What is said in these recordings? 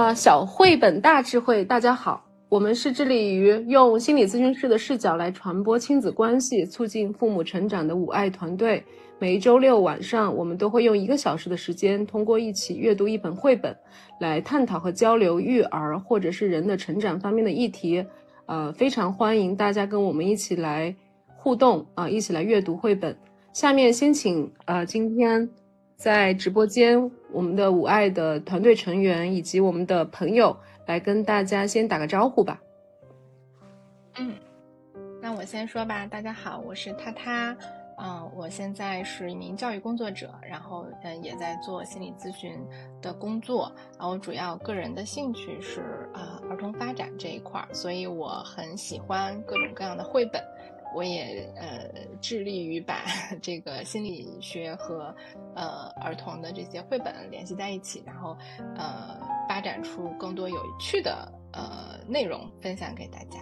啊，小绘本大智慧，大家好，我们是致力于用心理咨询师的视角来传播亲子关系、促进父母成长的五爱团队。每周六晚上，我们都会用一个小时的时间，通过一起阅读一本绘本，来探讨和交流育儿或者是人的成长方面的议题。呃，非常欢迎大家跟我们一起来互动啊，一起来阅读绘本。下面先请呃，今天在直播间我们的五爱的团队成员以及我们的朋友来跟大家先打个招呼吧。嗯，那我先说吧，大家好，我是他他。嗯，我现在是一名教育工作者，然后嗯也在做心理咨询的工作。然后主要个人的兴趣是啊儿童发展这一块儿，所以我很喜欢各种各样的绘本。我也呃致力于把 这个心理学和呃儿童的这些绘本联系在一起，然后呃发展出更多有趣的呃内容分享给大家。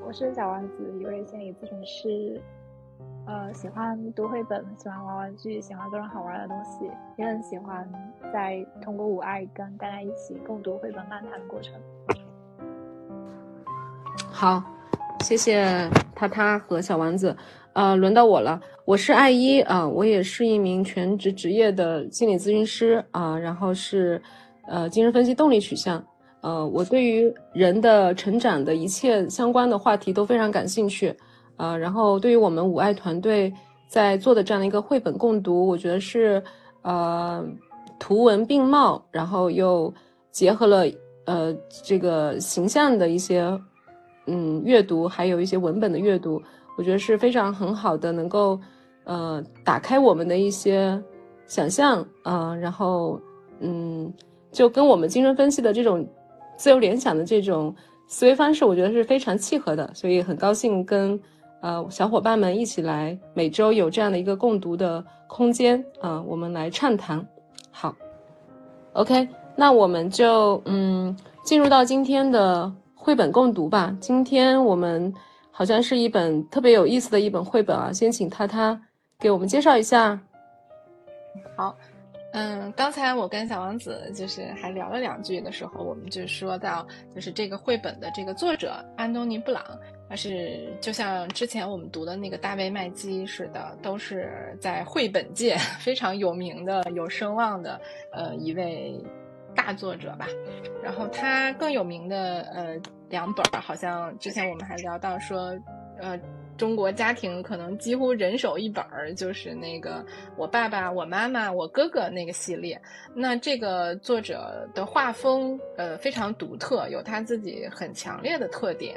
我是小丸子，一位心理咨询师，呃，喜欢读绘本，喜欢玩玩具，喜欢各种好玩的东西，也很喜欢在通过五爱跟大家一起共读绘本漫谈的过程。好，谢谢他他和小丸子，呃，轮到我了，我是爱一啊，我也是一名全职职业的心理咨询师啊，然后是呃精神分析动力取向。呃，我对于人的成长的一切相关的话题都非常感兴趣，呃，然后对于我们五爱团队在做的这样的一个绘本共读，我觉得是呃图文并茂，然后又结合了呃这个形象的一些嗯阅读，还有一些文本的阅读，我觉得是非常很好的，能够呃打开我们的一些想象啊，然后嗯就跟我们精神分析的这种。自由联想的这种思维方式，我觉得是非常契合的，所以很高兴跟呃小伙伴们一起来每周有这样的一个共读的空间啊，我们来畅谈。好，OK，那我们就嗯进入到今天的绘本共读吧。今天我们好像是一本特别有意思的一本绘本啊，先请他他给我们介绍一下。好。嗯，刚才我跟小王子就是还聊了两句的时候，我们就说到，就是这个绘本的这个作者安东尼·布朗，他是就像之前我们读的那个大卫·麦基似的，都是在绘本界 非常有名的、有声望的呃一位大作者吧。然后他更有名的呃两本，好像之前我们还聊到说，呃。中国家庭可能几乎人手一本儿，就是那个我爸爸、我妈妈、我哥哥那个系列。那这个作者的画风，呃，非常独特，有他自己很强烈的特点。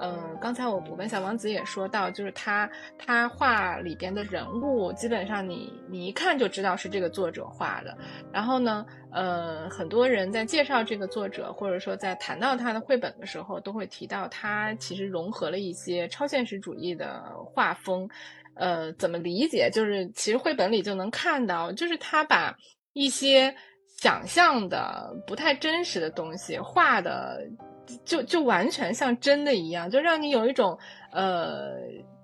嗯，刚才我我跟小王子也说到，就是他他画里边的人物，基本上你你一看就知道是这个作者画的。然后呢，呃，很多人在介绍这个作者，或者说在谈到他的绘本的时候，都会提到他其实融合了一些超现实主义的画风。呃，怎么理解？就是其实绘本里就能看到，就是他把一些想象的不太真实的东西画的。就就完全像真的一样，就让你有一种呃，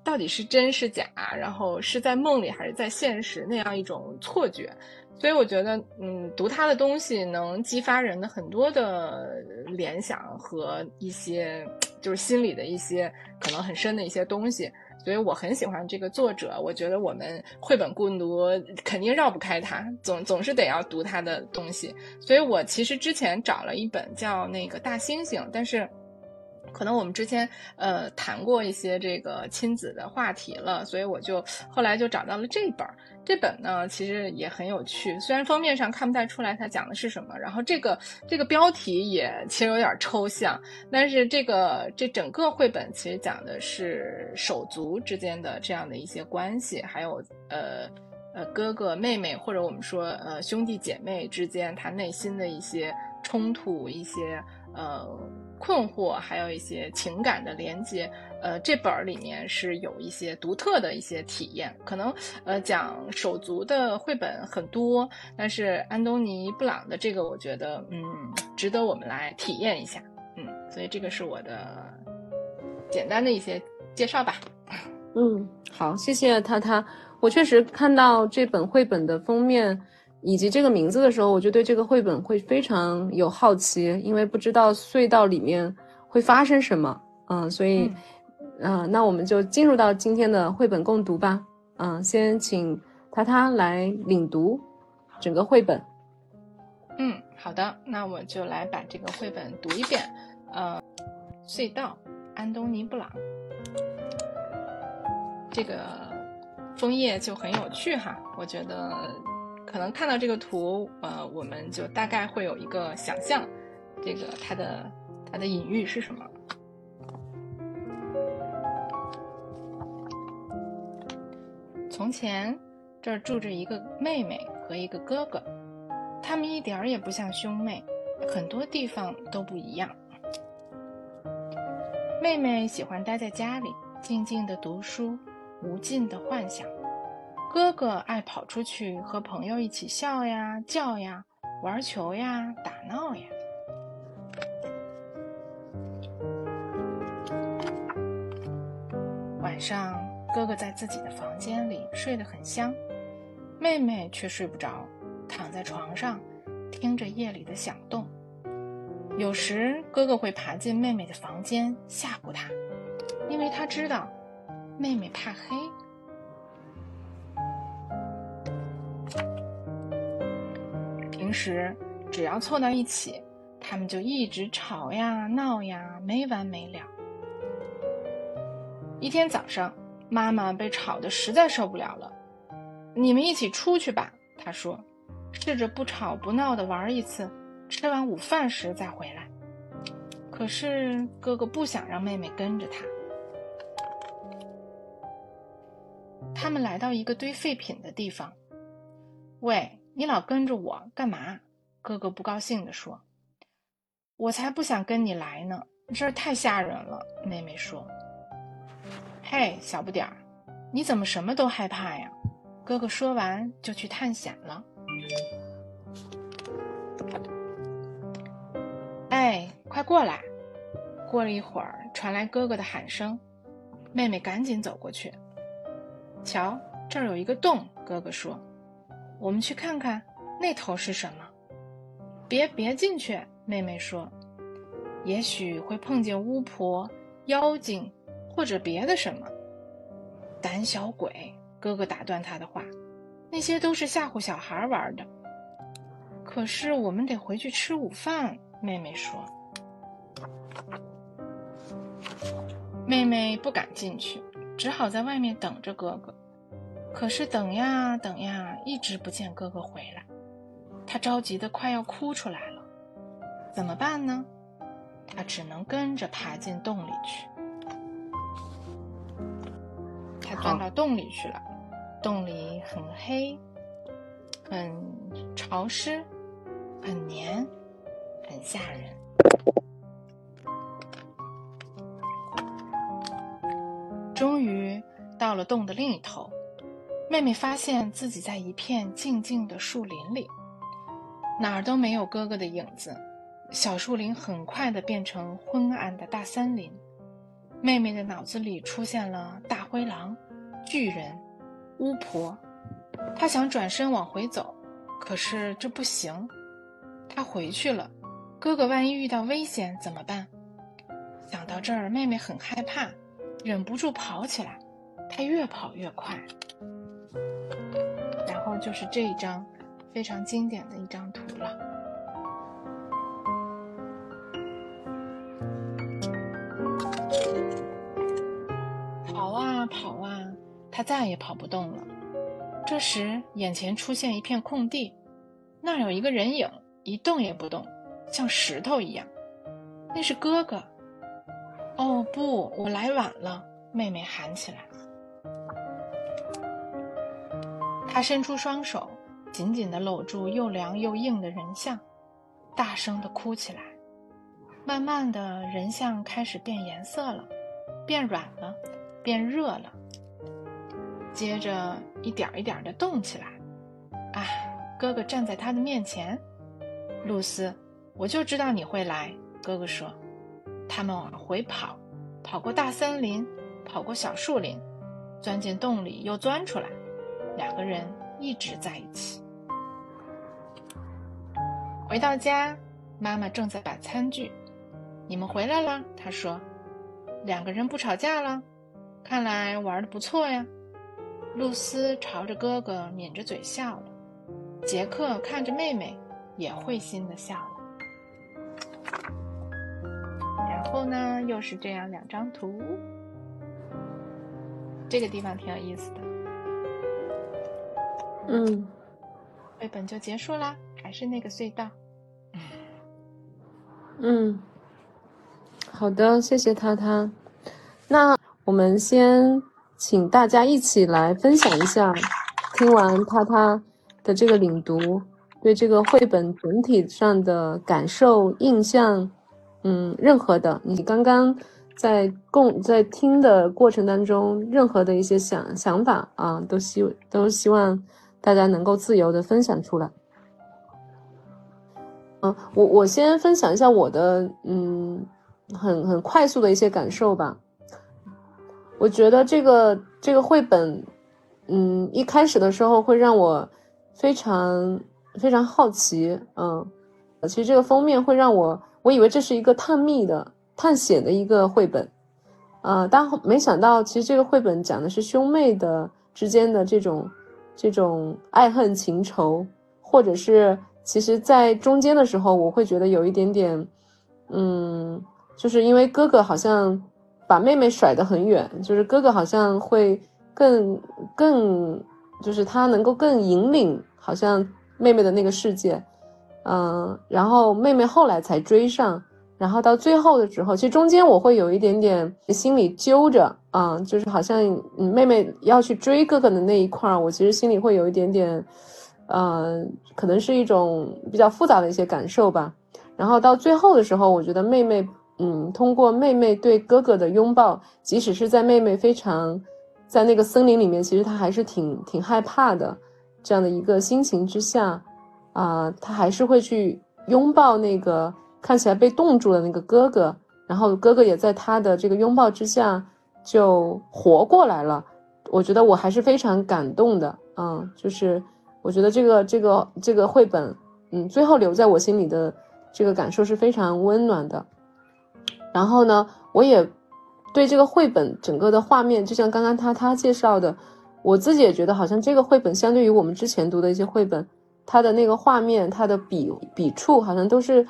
到底是真是假，然后是在梦里还是在现实那样一种错觉。所以我觉得，嗯，读他的东西能激发人的很多的联想和一些就是心里的一些可能很深的一些东西。所以我很喜欢这个作者，我觉得我们绘本共读肯定绕不开他，总总是得要读他的东西。所以我其实之前找了一本叫那个大猩猩，但是。可能我们之前呃谈过一些这个亲子的话题了，所以我就后来就找到了这本。这本呢其实也很有趣，虽然封面上看不太出来它讲的是什么，然后这个这个标题也其实有点抽象，但是这个这整个绘本其实讲的是手足之间的这样的一些关系，还有呃呃哥哥妹妹或者我们说呃兄弟姐妹之间他内心的一些冲突一些。呃，困惑，还有一些情感的连接。呃，这本儿里面是有一些独特的一些体验。可能呃，讲手足的绘本很多，但是安东尼·布朗的这个，我觉得嗯，值得我们来体验一下。嗯，所以这个是我的简单的一些介绍吧。嗯，好，谢谢他他。我确实看到这本绘本的封面以及这个名字的时候，我就对这个绘本会非常有好奇，因为不知道隧道里面会发生什么。嗯，所以，嗯，那我们就进入到今天的绘本共读吧。嗯，先请他他来领读整个绘本。嗯，好的，那我就来把这个绘本读一遍。呃，隧道，安东尼·布朗。这个枫叶就很有趣哈，我觉得可能看到这个图，呃，我们就大概会有一个想象，这个它的它的隐喻是什么？从前这儿住着一个妹妹和一个哥哥，他们一点儿也不像兄妹，很多地方都不一样。妹妹喜欢待在家里，静静的读书。无尽的幻想，哥哥爱跑出去和朋友一起笑呀、叫呀、玩球呀、打闹呀。晚上，哥哥在自己的房间里睡得很香，妹妹却睡不着，躺在床上听着夜里的响动。有时，哥哥会爬进妹妹的房间吓唬她，因为他知道。妹妹怕黑，时只要凑到一起，他们就一直吵呀闹呀，没完没了。一天早上，妈妈被吵得实在受不了了，“你们一起出去吧。”她说，“试着不吵不闹的玩一次，吃完午饭时再回来。”可是哥哥不想让妹妹跟着他。他们来到一个堆废品的地方。喂，你老跟着我干嘛？哥哥不高兴地说。我才不想跟你来呢，这儿太吓人了。妹妹说。嘿，小不点儿，你怎么什么都害怕呀？哥哥说完就去探险了。哎，快过来！过了一会儿，传来哥哥的喊声，妹妹赶紧走过去。瞧，这儿有一个洞。哥哥说：“我们去看看，那头是什么？”别别进去，妹妹说：“也许会碰见巫婆、妖精，或者别的什么。”胆小鬼！哥哥打断他的话：“那些都是吓唬小孩玩的。”可是我们得回去吃午饭。妹妹说：“妹妹不敢进去。”只好在外面等着哥哥，可是等呀等呀，一直不见哥哥回来，他着急的快要哭出来了。怎么办呢？他只能跟着爬进洞里去。他钻到洞里去了，洞里很黑，很潮湿，很黏，很吓人。终于到了洞的另一头，妹妹发现自己在一片静静的树林里，哪儿都没有哥哥的影子。小树林很快的变成昏暗的大森林。妹妹的脑子里出现了大灰狼、巨人、巫婆。她想转身往回走，可是这不行。她回去了，哥哥万一遇到危险怎么办？想到这儿，妹妹很害怕。忍不住跑起来，她越跑越快。就是这一张非常经典的一张图了。跑啊跑啊，他再也跑不动了。这时，眼前出现一片空地，那儿有一个人影，一动也不动，像石头一样。那是哥哥。哦不，我来晚了！妹妹喊起来。他伸出双手，紧紧地搂住又凉又硬的人像，大声地哭起来。慢慢的，人像开始变颜色了，变软了，变热了，接着一点一点地动起来。啊，哥哥站在他的面前。露丝，我就知道你会来。哥哥说。他们往回跑，跑过大森林，跑过小树林，钻进洞里又钻出来，两个人一直在一起。回到家，妈妈正在摆餐具。你们回来了，她说：“两个人不吵架了，看来玩的不错呀。”露丝朝着哥哥抿着嘴笑了，杰克看着妹妹也会心的笑了。然后呢，又是这样两张图，这个地方挺有意思的。嗯，绘本就结束啦，还是那个隧道。嗯，好的，谢谢他他。那我们先请大家一起来分享一下，听完他他的这个领读，对这个绘本整体上的感受、印象，嗯，任何的，你刚刚在共在听的过程当中，任何的一些想想法啊，都希都希望大家能够自由的分享出来。嗯，我我先分享一下我的嗯很很快速的一些感受吧。我觉得这个这个绘本，嗯，一开始的时候会让我非常非常好奇，嗯，其实这个封面会让我我以为这是一个探秘的探险的一个绘本，呃，但没想到其实这个绘本讲的是兄妹的之间的这种这种爱恨情仇，或者是。其实，在中间的时候，我会觉得有一点点，嗯，就是因为哥哥好像把妹妹甩得很远，就是哥哥好像会更更，就是他能够更引领，好像妹妹的那个世界，嗯，然后妹妹后来才追上，然后到最后的时候，其实中间我会有一点点心里揪着，啊，就是好像妹妹要去追哥哥的那一块儿，我其实心里会有一点点。呃，可能是一种比较复杂的一些感受吧。然后到最后的时候，我觉得妹妹，嗯，通过妹妹对哥哥的拥抱，即使是在妹妹非常在那个森林里面，其实她还是挺挺害怕的这样的一个心情之下，啊，她还是会去拥抱那个看起来被冻住的那个哥哥。然后哥哥也在他的这个拥抱之下就活过来了。我觉得我还是非常感动的，嗯，就是。我觉得这个这个这个绘本，嗯，最后留在我心里的这个感受是非常温暖的。然后呢，我也对这个绘本整个的画面，就像刚刚他他介绍的，我自己也觉得好像这个绘本相对于我们之前读的一些绘本，它的那个画面，它的笔笔触好像都是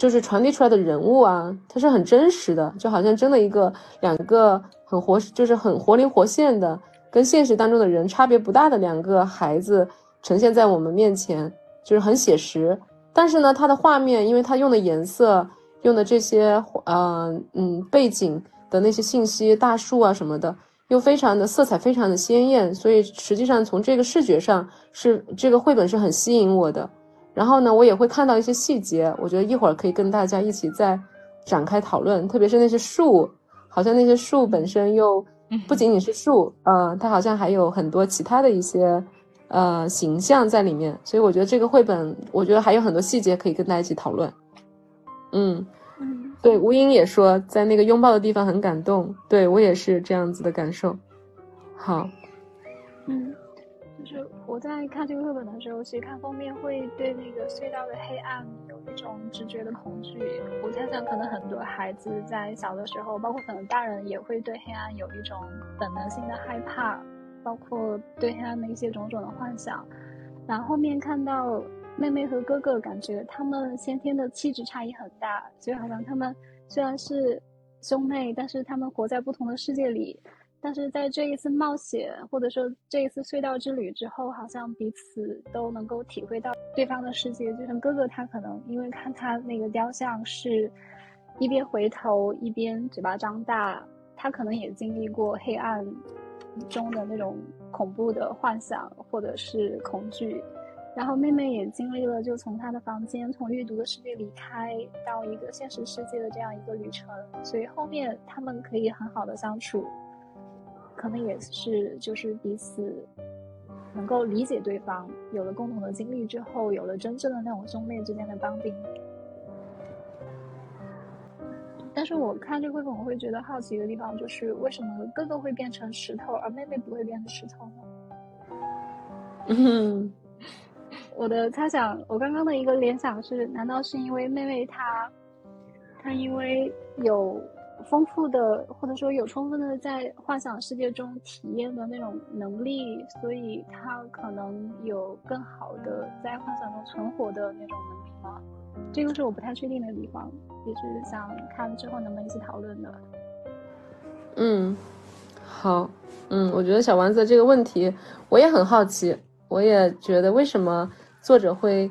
就是传递出来的人物啊，它是很真实的，就好像真的一个两个很活，就是很活灵活现的，跟现实当中的人差别不大的两个孩子。呈现在我们面前，就是很写实。但是呢，它的画面，因为它用的颜色、用的这些呃嗯背景的那些信息、大树啊什么的，又非常的色彩非常的鲜艳，所以实际上从这个视觉上是这个绘本是很吸引我的。然后呢，我也会看到一些细节，我觉得一会儿可以跟大家一起再展开讨论。特别是那些树，好像那些树本身又不仅仅是树，呃，它好像还有很多其他的一些。呃，形象在里面，所以我觉得这个绘本，我觉得还有很多细节可以跟大家一起讨论。嗯嗯，对，吴英也说在那个拥抱的地方很感动，对我也是这样子的感受。好，嗯，就是我在看这个绘本的时候，其实看封面会对那个隧道的黑暗有一种直觉的恐惧。我猜想，可能很多孩子在小的时候，包括可能大人也会对黑暗有一种本能性的害怕。包括对黑暗的一些种种的幻想，然后面看到妹妹和哥哥，感觉他们先天的气质差异很大，所以好像他们虽然是兄妹，但是他们活在不同的世界里。但是在这一次冒险，或者说这一次隧道之旅之后，好像彼此都能够体会到对方的世界。就像哥哥，他可能因为看他那个雕像是一边回头一边嘴巴张大，他可能也经历过黑暗。中的那种恐怖的幻想或者是恐惧，然后妹妹也经历了就从她的房间从阅读的世界离开到一个现实世界的这样一个旅程，所以后面他们可以很好的相处，可能也是就是彼此能够理解对方，有了共同的经历之后，有了真正的那种兄妹之间的绑定。但是我看这个绘本，我会觉得好奇的地方就是为什么哥哥会变成石头，而妹妹不会变成石头呢？嗯，我的猜想，我刚刚的一个联想是，难道是因为妹妹她，她因为有丰富的或者说有充分的在幻想世界中体验的那种能力，所以他可能有更好的在幻想中存活的那种能力吗？这个是我不太确定的地方，也是想看之后能不能一起讨论的。嗯，好，嗯，我觉得小丸子这个问题我也很好奇，我也觉得为什么作者会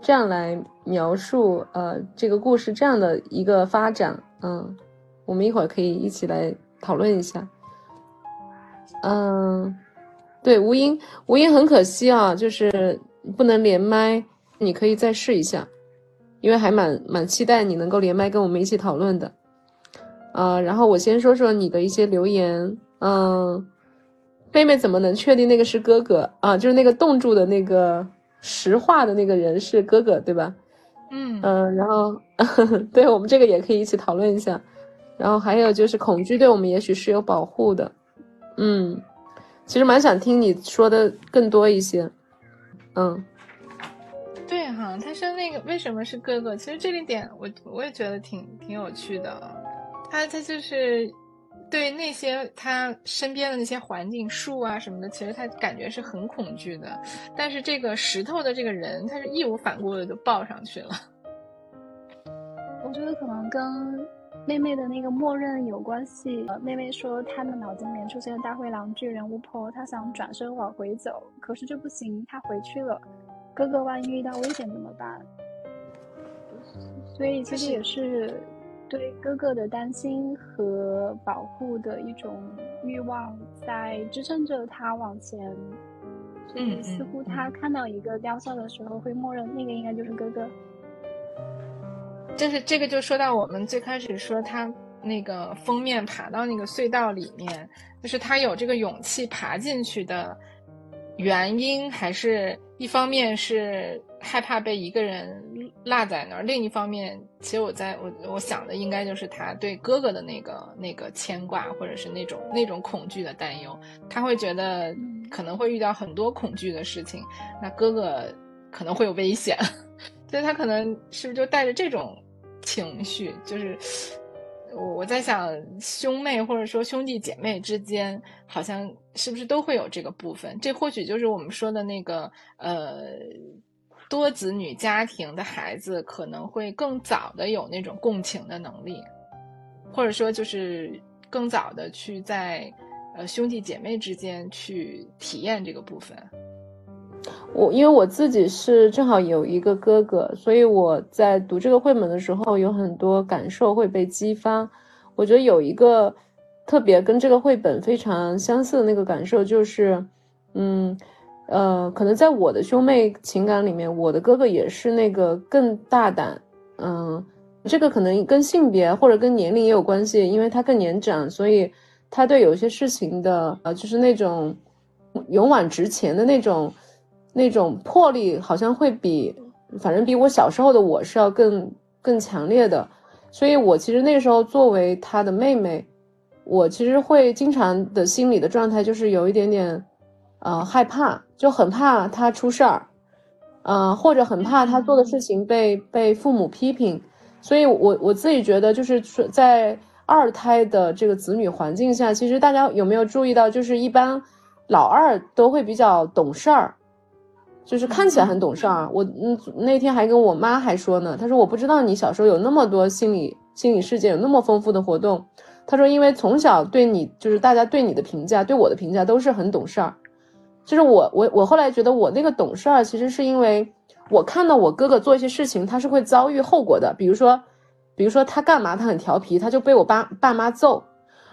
这样来描述呃这个故事这样的一个发展，嗯，我们一会儿可以一起来讨论一下。嗯，对，吴英，吴英很可惜啊，就是不能连麦，你可以再试一下。因为还蛮蛮期待你能够连麦跟我们一起讨论的，啊，然后我先说说你的一些留言，嗯，妹妹怎么能确定那个是哥哥啊？就是那个冻住的那个石化的那个人是哥哥，对吧？嗯嗯，然后 对我们这个也可以一起讨论一下，然后还有就是恐惧对我们也许是有保护的，嗯，其实蛮想听你说的更多一些，嗯。对哈，他说那个为什么是哥哥？其实这一点我我也觉得挺挺有趣的。他他就是对那些他身边的那些环境树啊什么的，其实他感觉是很恐惧的。但是这个石头的这个人，他是义无反顾的就抱上去了。我觉得可能跟妹妹的那个默认有关系。妹妹说她的脑子里面出现了大灰狼、巨人、巫婆，她想转身往回走，可是这不行，她回去了。哥哥万一遇到危险怎么办？所以其实也是对哥哥的担心和保护的一种欲望在支撑着他往前。嗯，似乎他看到一个雕像的时候，会默认那个应该就是哥哥。就是这个，就说到我们最开始说他那个封面爬到那个隧道里面，就是他有这个勇气爬进去的原因，还是？一方面是害怕被一个人落在那儿，另一方面，其实我在我我想的应该就是他对哥哥的那个那个牵挂，或者是那种那种恐惧的担忧。他会觉得可能会遇到很多恐惧的事情，那哥哥可能会有危险，所以他可能是不是就带着这种情绪，就是。我我在想，兄妹或者说兄弟姐妹之间，好像是不是都会有这个部分？这或许就是我们说的那个，呃，多子女家庭的孩子可能会更早的有那种共情的能力，或者说就是更早的去在呃兄弟姐妹之间去体验这个部分。我因为我自己是正好有一个哥哥，所以我在读这个绘本的时候有很多感受会被激发。我觉得有一个特别跟这个绘本非常相似的那个感受，就是，嗯，呃，可能在我的兄妹情感里面，我的哥哥也是那个更大胆，嗯，这个可能跟性别或者跟年龄也有关系，因为他更年长，所以他对有些事情的，呃，就是那种勇往直前的那种。那种魄力好像会比，反正比我小时候的我是要更更强烈的，所以我其实那时候作为他的妹妹，我其实会经常的心理的状态就是有一点点，呃害怕，就很怕他出事儿，呃或者很怕他做的事情被被父母批评，所以我我自己觉得就是在二胎的这个子女环境下，其实大家有没有注意到，就是一般老二都会比较懂事儿。就是看起来很懂事儿，我嗯那天还跟我妈还说呢，她说我不知道你小时候有那么多心理心理世界，有那么丰富的活动。她说因为从小对你就是大家对你的评价，对我的评价都是很懂事儿。就是我我我后来觉得我那个懂事儿，其实是因为我看到我哥哥做一些事情，他是会遭遇后果的。比如说，比如说他干嘛他很调皮，他就被我爸爸妈揍，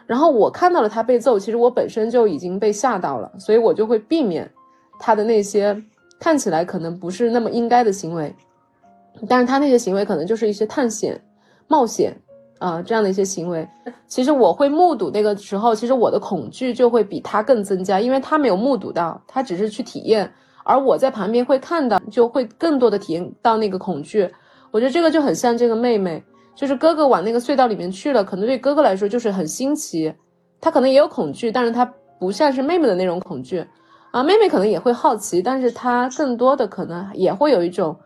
然后我看到了他被揍，其实我本身就已经被吓到了，所以我就会避免他的那些。看起来可能不是那么应该的行为，但是他那些行为可能就是一些探险、冒险啊这样的一些行为。其实我会目睹那个时候，其实我的恐惧就会比他更增加，因为他没有目睹到，他只是去体验，而我在旁边会看到，就会更多的体验到那个恐惧。我觉得这个就很像这个妹妹，就是哥哥往那个隧道里面去了，可能对哥哥来说就是很新奇，他可能也有恐惧，但是他不像是妹妹的那种恐惧啊。妹妹可能也会好奇，但是她更多的可能也会有一种，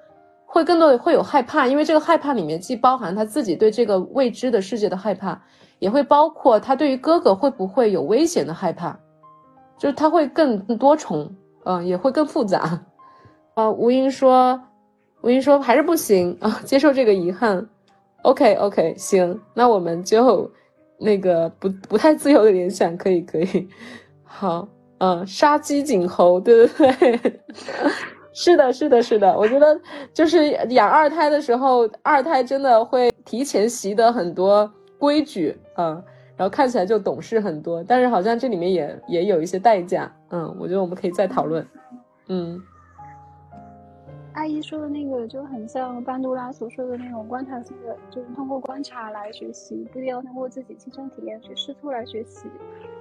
会更多的会有害怕，因为这个害怕里面既包含她自己对这个未知的世界的害怕，也会包括他对于哥哥会不会有危险的害怕，就是他会更多重，嗯，也会更复杂。啊，吴英说，吴英说还是不行啊，接受这个遗憾。OK OK，行，那我们就那个不不太自由的联想，可以可以，好，嗯，杀鸡儆猴，对 对对，是的，是的，是的，我觉得就是养二胎的时候，二胎真的会提前习得很多规矩，嗯，然后看起来就懂事很多，但是好像这里面也也有一些代价，嗯，我觉得我们可以再讨论，嗯。阿姨说的那个就很像班杜拉所说的那种观察性的，就是通过观察来学习，不一定要通过自己亲身体验去试错来学习。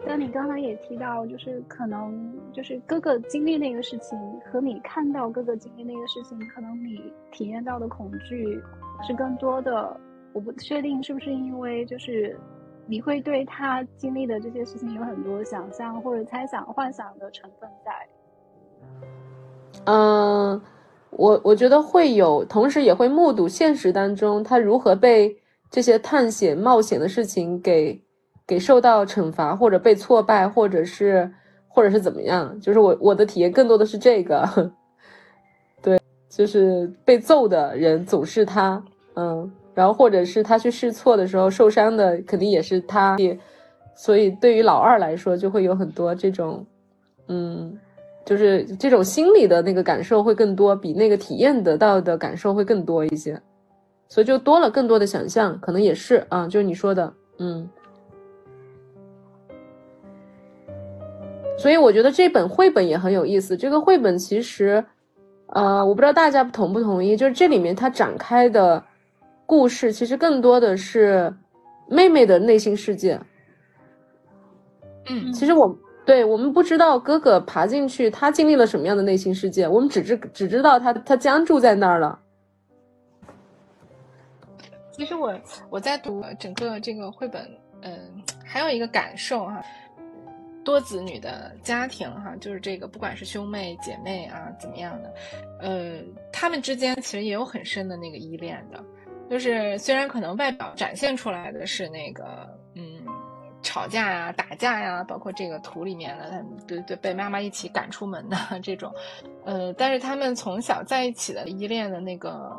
但你刚才也提到，就是可能就是哥哥经历那个事情和你看到哥哥经历那个事情，可能你体验到的恐惧是更多的。我不确定是不是因为就是你会对他经历的这些事情有很多想象或者猜想、幻想的成分在。嗯。我我觉得会有，同时也会目睹现实当中他如何被这些探险冒险的事情给给受到惩罚，或者被挫败，或者是或者是怎么样。就是我我的体验更多的是这个，对，就是被揍的人总是他，嗯，然后或者是他去试错的时候受伤的肯定也是他，所以对于老二来说就会有很多这种，嗯。就是这种心理的那个感受会更多，比那个体验得到的感受会更多一些，所以就多了更多的想象，可能也是啊，就是你说的，嗯。所以我觉得这本绘本也很有意思。这个绘本其实，呃，我不知道大家同不同意，就是这里面它展开的故事，其实更多的是妹妹的内心世界。嗯，其实我。对我们不知道哥哥爬进去，他经历了什么样的内心世界？我们只知只知道他他僵住在那儿了。其实我我在读整个这个绘本，嗯，还有一个感受哈，多子女的家庭哈，就是这个不管是兄妹姐妹啊怎么样的，呃，他们之间其实也有很深的那个依恋的，就是虽然可能外表展现出来的是那个。吵架呀，打架呀，包括这个图里面的，他们对对，被妈妈一起赶出门的 这种，呃，但是他们从小在一起的依恋的那个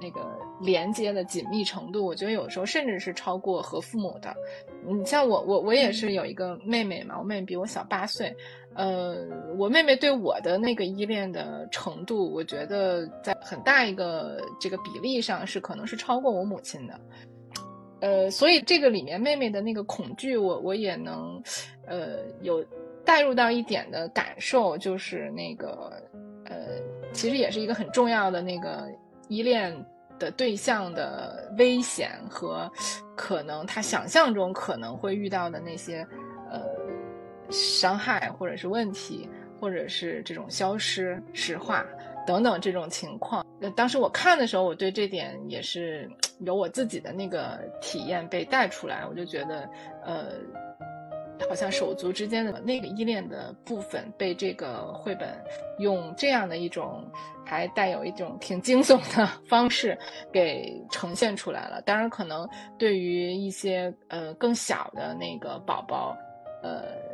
那个连接的紧密程度，我觉得有时候甚至是超过和父母的。你像我，我我也是有一个妹妹嘛，我妹妹比我小八岁，呃，我妹妹对我的那个依恋的程度，我觉得在很大一个这个比例上是可能是超过我母亲的。呃，所以这个里面妹妹的那个恐惧，我我也能，呃，有带入到一点的感受，就是那个，呃，其实也是一个很重要的那个依恋的对象的危险和可能他想象中可能会遇到的那些呃伤害或者是问题，或者是这种消失、石化。等等这种情况，呃，当时我看的时候，我对这点也是有我自己的那个体验被带出来，我就觉得，呃，好像手足之间的那个依恋的部分被这个绘本用这样的一种还带有一种挺惊悚的方式给呈现出来了。当然，可能对于一些呃更小的那个宝宝，呃。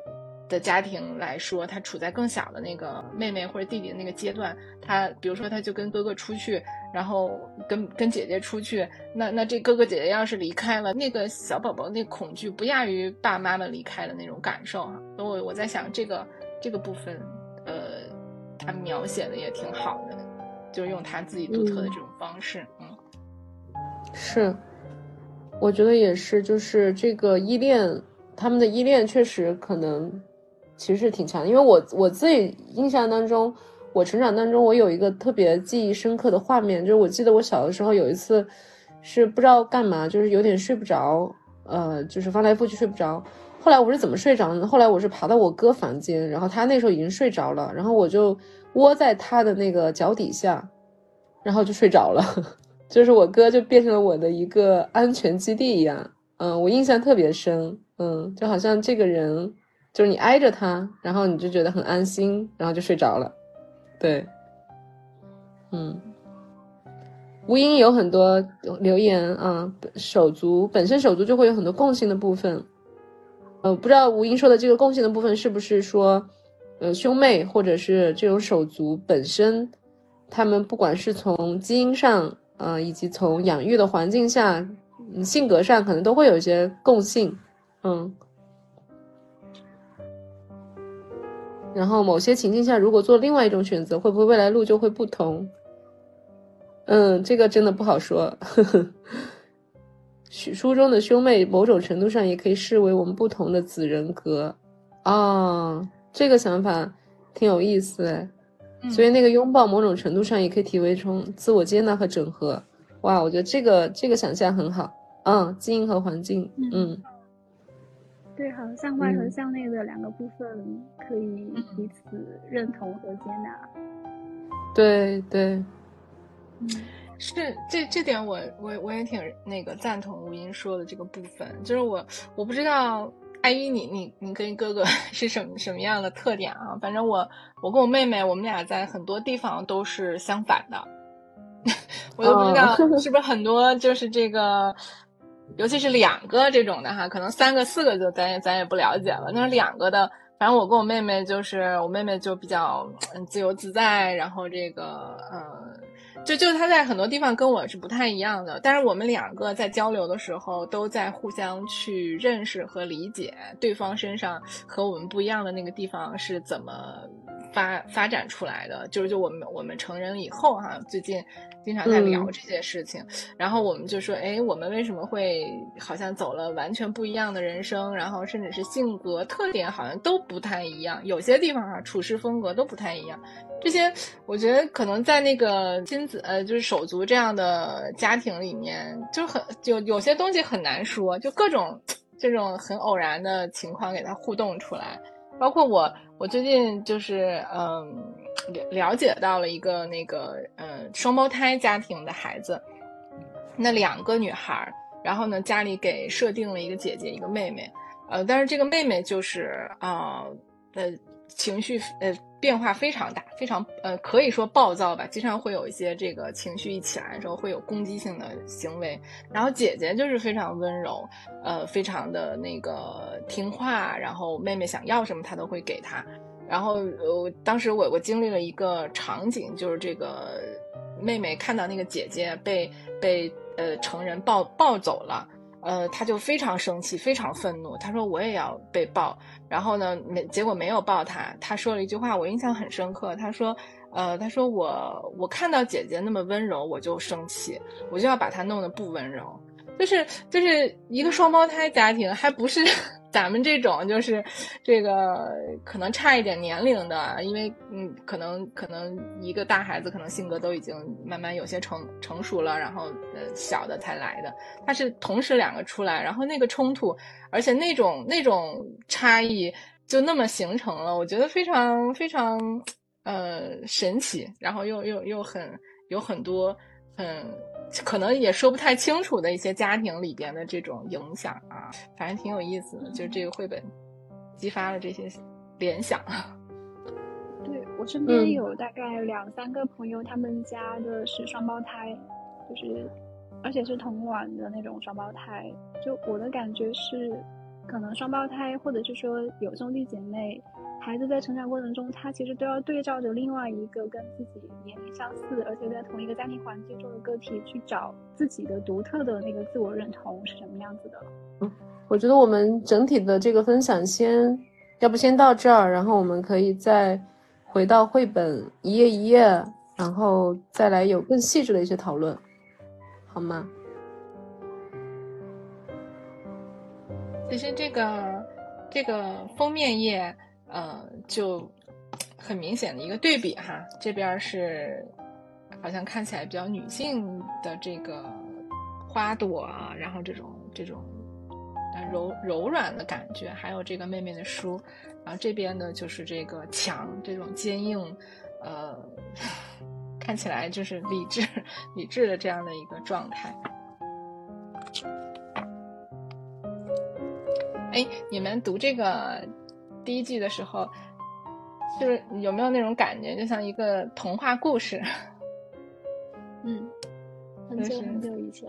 的家庭来说，他处在更小的那个妹妹或者弟弟的那个阶段，他比如说他就跟哥哥出去，然后跟跟姐姐出去，那那这哥哥姐姐要是离开了，那个小宝宝那恐惧不亚于爸妈们离开的那种感受哈。所以我我在想这个这个部分，呃，他描写的也挺好的，就是用他自己独特的这种方式，嗯，是，我觉得也是，就是这个依恋，他们的依恋确实可能。其实是挺强的，因为我我自己印象当中，我成长当中，我有一个特别记忆深刻的画面，就是我记得我小的时候有一次，是不知道干嘛，就是有点睡不着，呃，就是翻来覆去睡不着。后来我是怎么睡着呢？后来我是爬到我哥房间，然后他那时候已经睡着了，然后我就窝在他的那个脚底下，然后就睡着了。就是我哥就变成了我的一个安全基地一样。嗯，我印象特别深。嗯，就好像这个人就是你挨着他，然后你就觉得很安心，然后就睡着了。对，嗯。吴英有很多留言啊，手足本身手足就会有很多共性的部分。呃，不知道吴英说的这个共性的部分是不是说，呃，兄妹或者是这种手足本身，他们不管是从基因上，呃，以及从养育的环境下，性格上，可能都会有一些共性，嗯。然后某些情境下，如果做另外一种选择，会不会未来路就会不同？嗯，这个真的不好说。书中的兄妹，某种程度上也可以视为我们不同的子人格。啊，这个想法挺有意思哎。所以那个拥抱，某种程度上也可以体为从自我接纳和整合。哇，我觉得这个这个想象很好。嗯，基因和环境。嗯。对，好像向外和向内的两个部分可以彼此认同和接纳。对对。是这这点我我我也挺那个赞同吴英说的这个部分，就是我我不知道阿姨你你你跟哥哥 是什么什么样的特点啊？反正我我跟我妹妹我们俩在很多地方都是相反的，我都不知道是不是很多就是这个，尤其是两个这种的哈，可能三个四个就咱也咱也不了解了，那两个的，反正我跟我妹妹就是我妹妹就比较自由自在，然后这个嗯。就就她在很多地方跟我是不太一样的，但是我们两个在交流的时候，都在互相去认识和理解对方身上和我们不一样的那个地方是怎么发发展出来的。就是就我们我们成人以后哈，最近。经常在聊这些事情，然后我们就说，哎，我们为什么会好像走了完全不一样的人生，然后甚至是性格特点好像都不太一样，有些地方啊处事风格都不太一样。这些我觉得可能在那个亲子呃就是手足这样的家庭里面就很就有些东西很难说，就各种 这种很偶然的情况给他互动出来，包括我我最近就是嗯。了了解到了一个那个嗯双胞胎家庭的孩子，那两个女孩，然后呢家里给设定了一个姐姐一个妹妹，呃但是这个妹妹就是啊呃情绪呃变化非常大，非常呃可以说暴躁吧，经常会有一些这个情绪一起来的时候会有攻击性的行为，然后姐姐就是非常温柔，呃非常的那个听话，然后妹妹想要什么她都会给她。然后，呃，当时我我经历了一个场景，就是这个妹妹看到那个姐姐被被呃成人抱抱走了，呃，他就非常生气，非常愤怒。他说我也要被抱。然后呢，没结果没有抱他。他说了一句话，我印象很深刻。他说，呃，他说我我看到姐姐那么温柔，我就生气，我就要把她弄得不温柔。就是就是一个双胞胎家庭，还不是。咱们这种就是这个可能差一点年龄的，因为嗯，可能可能一个大孩子可能性格都已经慢慢有些成成熟了，然后呃小的才来的，他是同时两个出来，然后那个冲突，而且那种那种差异就那么形成了，我觉得非常非常呃神奇，然后又又又很有很多嗯。可能也说不太清楚的一些家庭里边的这种影响啊，反正挺有意思的。就这个绘本激发了这些联想。对我身边有大概两三个朋友，他们家的是双胞胎，就是而且是同卵的那种双胞胎。就我的感觉是，可能双胞胎或者是说有兄弟姐妹。孩子在成长过程中，他其实都要对照着另外一个跟自己年龄相似，而且在同一个家庭环境中的个体，去找自己的独特的那个自我认同是什么样子的。嗯，我觉得我们整体的这个分享先，要不先到这儿，然后我们可以再回到绘本一页一页，然后再来有更细致的一些讨论，好吗？其实这个这个封面页。呃，就很明显的一个对比哈，这边是好像看起来比较女性的这个花朵啊，然后这种这种柔柔软的感觉，还有这个妹妹的书，然后这边呢就是这个墙这种坚硬，呃，看起来就是理智、理智的这样的一个状态。哎，你们读这个第一季的时候，就是有没有那种感觉，就像一个童话故事？嗯，很久很久以前。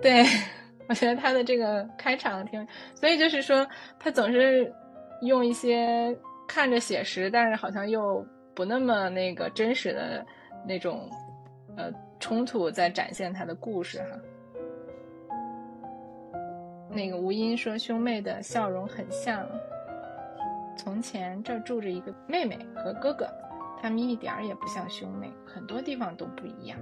对，我觉得他的这个开场挺，所以就是说，他总是用一些看着写实，但是好像又不那么那个真实的那种呃冲突，在展现他的故事哈。那个吴音说，兄妹的笑容很像。从前这儿住着一个妹妹和哥哥，他们一点儿也不像兄妹，很多地方都不一样。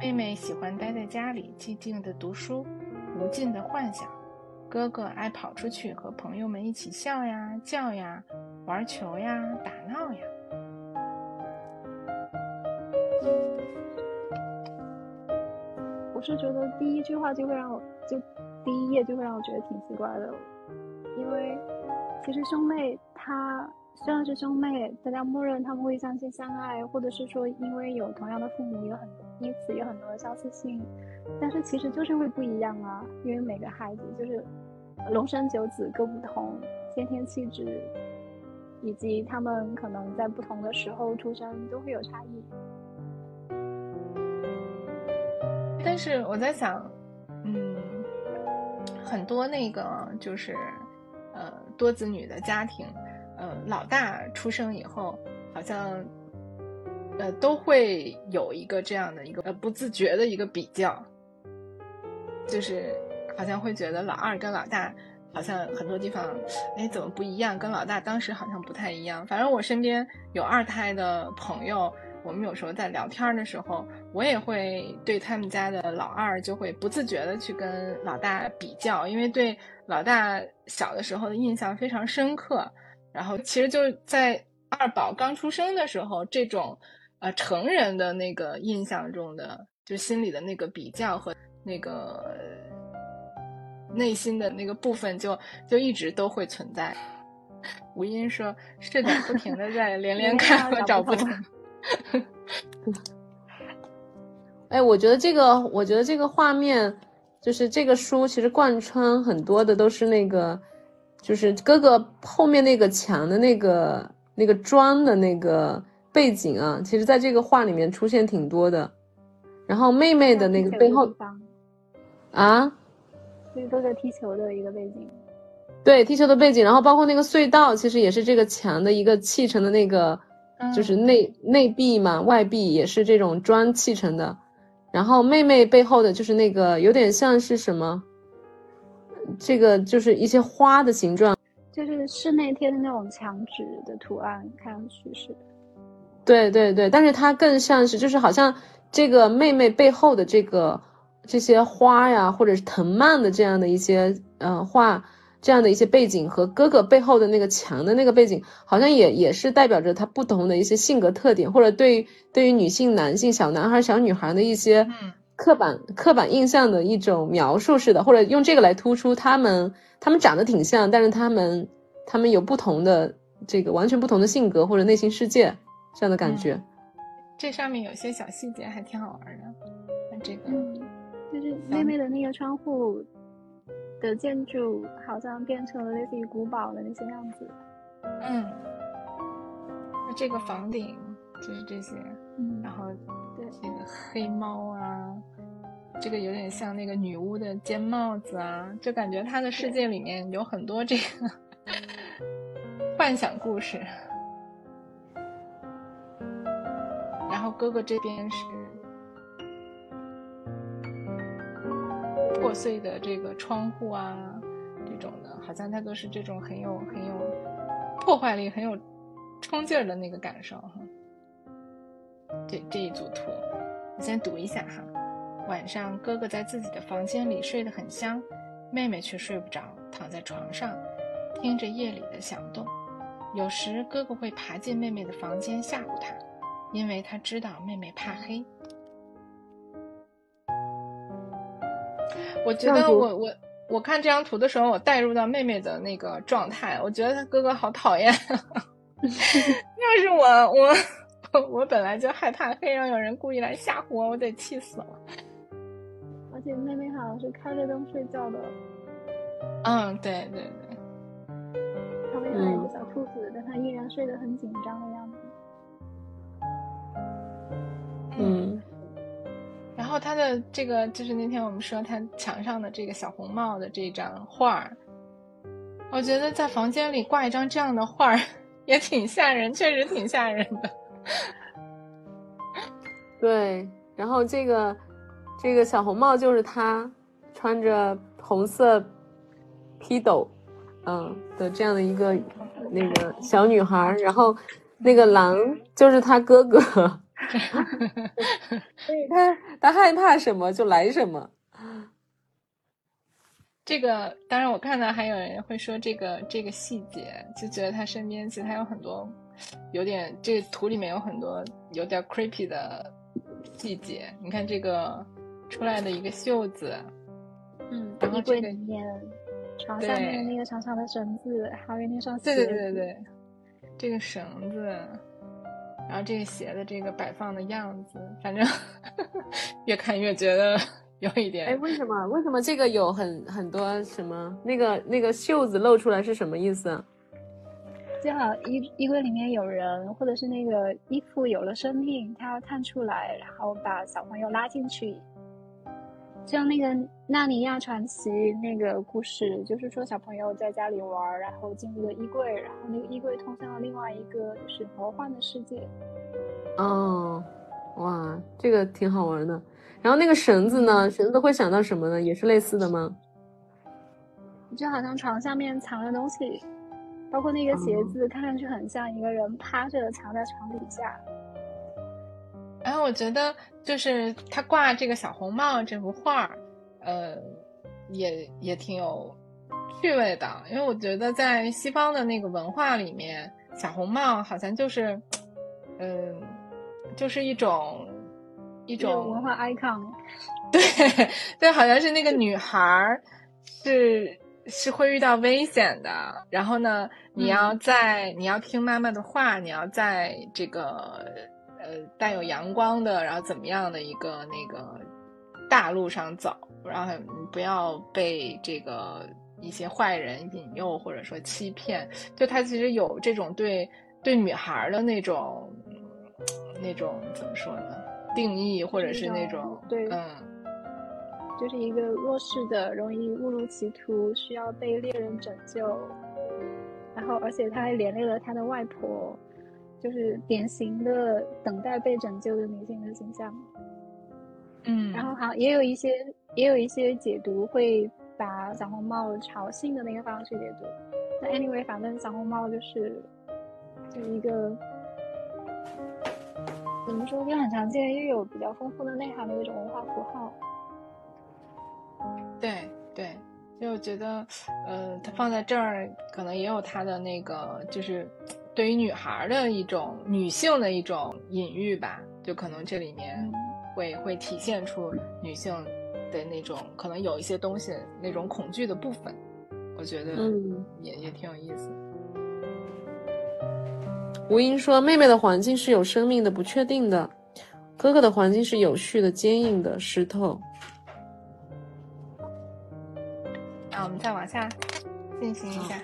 妹妹喜欢待在家里，静静的读书，无尽的幻想；哥哥爱跑出去和朋友们一起笑呀、叫呀、玩球呀、打闹呀。我是觉得第一句话就会让我，就第一页就会让我觉得挺奇怪的，因为其实兄妹他虽然是兄妹，大家默认他们会相亲相爱，或者是说因为有同样的父母，有很多因此有很多的相似性，但是其实就是会不一样啊，因为每个孩子就是龙生九子各不同，先天气质以及他们可能在不同的时候出生都会有差异。但是我在想，嗯，很多那个就是呃多子女的家庭，呃老大出生以后，好像呃都会有一个这样的一个呃不自觉的一个比较，就是好像会觉得老二跟老大好像很多地方哎怎么不一样，跟老大当时好像不太一样。反正我身边有二胎的朋友。我们有时候在聊天的时候，我也会对他们家的老二就会不自觉的去跟老大比较，因为对老大小的时候的印象非常深刻。然后其实就在二宝刚出生的时候，这种呃成人的那个印象中的，就心里的那个比较和那个内心的那个部分，就就一直都会存在。吴音说：“是的，不停的在连连看我找不同。” 哎，我觉得这个，我觉得这个画面，就是这个书，其实贯穿很多的都是那个，就是哥哥后面那个墙的那个那个砖的那个背景啊，其实在这个画里面出现挺多的。然后妹妹的那个背后，啊，是哥哥踢球的一个背景。对，踢球的背景，然后包括那个隧道，其实也是这个墙的一个砌成的那个。就是内内壁嘛，外壁也是这种砖砌成的。然后妹妹背后的就是那个有点像是什么，这个就是一些花的形状，就是室内贴的那种墙纸的图案，看上去是。对对对，但是它更像是，就是好像这个妹妹背后的这个这些花呀，或者是藤蔓的这样的一些呃画。这样的一些背景和哥哥背后的那个墙的那个背景，好像也也是代表着他不同的一些性格特点，或者对对于女性、男性、小男孩、小女孩的一些刻板刻板印象的一种描述似的，或者用这个来突出他们他们长得挺像，但是他们他们有不同的这个完全不同的性格或者内心世界这样的感觉。这上面有些小细节还挺好玩的，这个就是妹妹的那个窗户。的建筑好像变成了类似于古堡的那些样子。嗯，那这个房顶就是这些，嗯，然后对这个黑猫啊，这个有点像那个女巫的尖帽子啊，就感觉他的世界里面有很多这个 幻想故事。然后哥哥这边是。破碎的这个窗户啊，这种的，好像它都是这种很有很有破坏力、很有冲劲儿的那个感受哈。这这一组图，我先读一下哈。晚上，哥哥在自己的房间里睡得很香，妹妹却睡不着，躺在床上听着夜里的响动。有时，哥哥会爬进妹妹的房间吓唬她，因为他知道妹妹怕黑。我觉得我我我看这张图的时候，我带入到妹妹的那个状态，我觉得她哥哥好讨厌。要是我，我我我本来就害怕黑，让有人故意来吓唬我，我得气死了。而且妹妹好像是开着灯睡觉的。嗯，对对对。旁边还有一个小兔子，但它依然睡得很紧张的样子。嗯。然后他的这个就是那天我们说他墙上的这个小红帽的这张画儿，我觉得在房间里挂一张这样的画儿也挺吓人，确实挺吓人的。对，然后这个这个小红帽就是他穿着红色披斗，嗯的这样的一个那个小女孩，然后那个狼就是他哥哥。所 以他他害怕什么就来什么。这个当然，我看到还有人会说这个这个细节，就觉得他身边其实还有很多有点这个图里面有很多有点 creepy 的细节。你看这个出来的一个袖子，嗯，衣柜里面床下面那个长长的绳子，还有那双鞋对对对对，这个绳子。然后这个鞋的这个摆放的样子，反正 越看越觉得 有一点。哎，为什么？为什么这个有很很多什么？那个那个袖子露出来是什么意思？就好衣衣柜里面有人，或者是那个衣服有了生命，它要探出来，然后把小朋友拉进去。像那个《纳尼亚传奇》那个故事，就是说小朋友在家里玩，然后进入了衣柜，然后那个衣柜通向了另外一个就是魔幻的世界。哦，哇，这个挺好玩的。然后那个绳子呢？绳子会想到什么呢？也是类似的吗？就好像床下面藏了东西，包括那个鞋子，看上去很像一个人趴着藏在床底下。然后我觉得，就是他挂这个小红帽这幅画，呃，也也挺有趣味的。因为我觉得在西方的那个文化里面，小红帽好像就是，嗯，就是一种一种文化 icon。对对，好像是那个女孩是是会遇到危险的。然后呢，你要在你要听妈妈的话，你要在这个。呃，带有阳光的，然后怎么样的一个那个大路上走，然后不要被这个一些坏人引诱或者说欺骗。就他其实有这种对对女孩的那种那种怎么说呢？定义或者是那种对，嗯，就是一个弱势的，容易误入歧途，需要被猎人拯救。然后，而且他还连累了他的外婆。就是典型的等待被拯救的女性的形象，嗯，然后好也有一些也有一些解读会把小红帽朝性的那个方向去解读。那 anyway，反正小红帽就是就是一个怎么说，就很常见又有比较丰富的内涵的一种文化符号。对对，就我觉得，呃，它放在这儿可能也有它的那个就是。对于女孩的一种女性的一种隐喻吧，就可能这里面会会体现出女性的那种可能有一些东西那种恐惧的部分，我觉得也也挺有意思。吴英说：“妹妹的环境是有生命的、不确定的；哥哥的环境是有序的、坚硬的石头。”那我们再往下进行一下。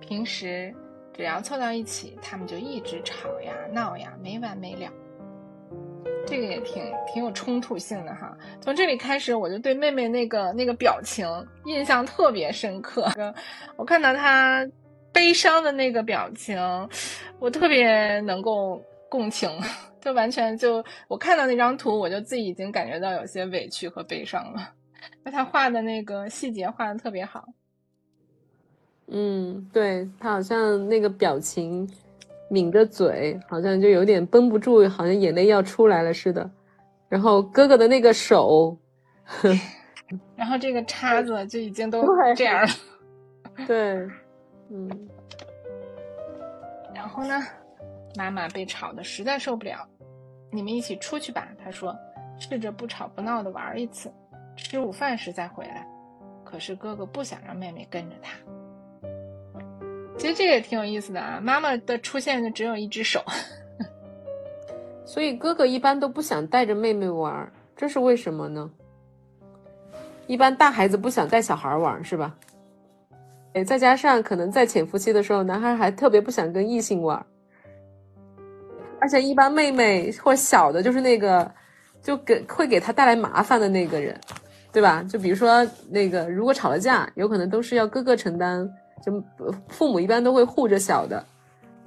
平时只要凑到一起，他们就一直吵呀闹呀，没完没了。这个也挺挺有冲突性的哈。从这里开始，我就对妹妹那个那个表情印象特别深刻。我看到她悲伤的那个表情，我特别能够共情，就完全就我看到那张图，我就自己已经感觉到有些委屈和悲伤了。那他画的那个细节画的特别好。嗯，对他好像那个表情，抿着嘴，好像就有点绷不住，好像眼泪要出来了似的。然后哥哥的那个手，然后这个叉子就已经都这样了。对，嗯。然后呢，妈妈被吵得实在受不了，你们一起出去吧。他说，试着不吵不闹的玩一次，吃午饭时再回来。可是哥哥不想让妹妹跟着他。其实这个也挺有意思的啊，妈妈的出现就只有一只手，所以哥哥一般都不想带着妹妹玩，这是为什么呢？一般大孩子不想带小孩玩，是吧？哎，再加上可能在潜伏期的时候，男孩还特别不想跟异性玩，而且一般妹妹或小的，就是那个就给会给他带来麻烦的那个人，对吧？就比如说那个，如果吵了架，有可能都是要哥哥承担。就父母一般都会护着小的，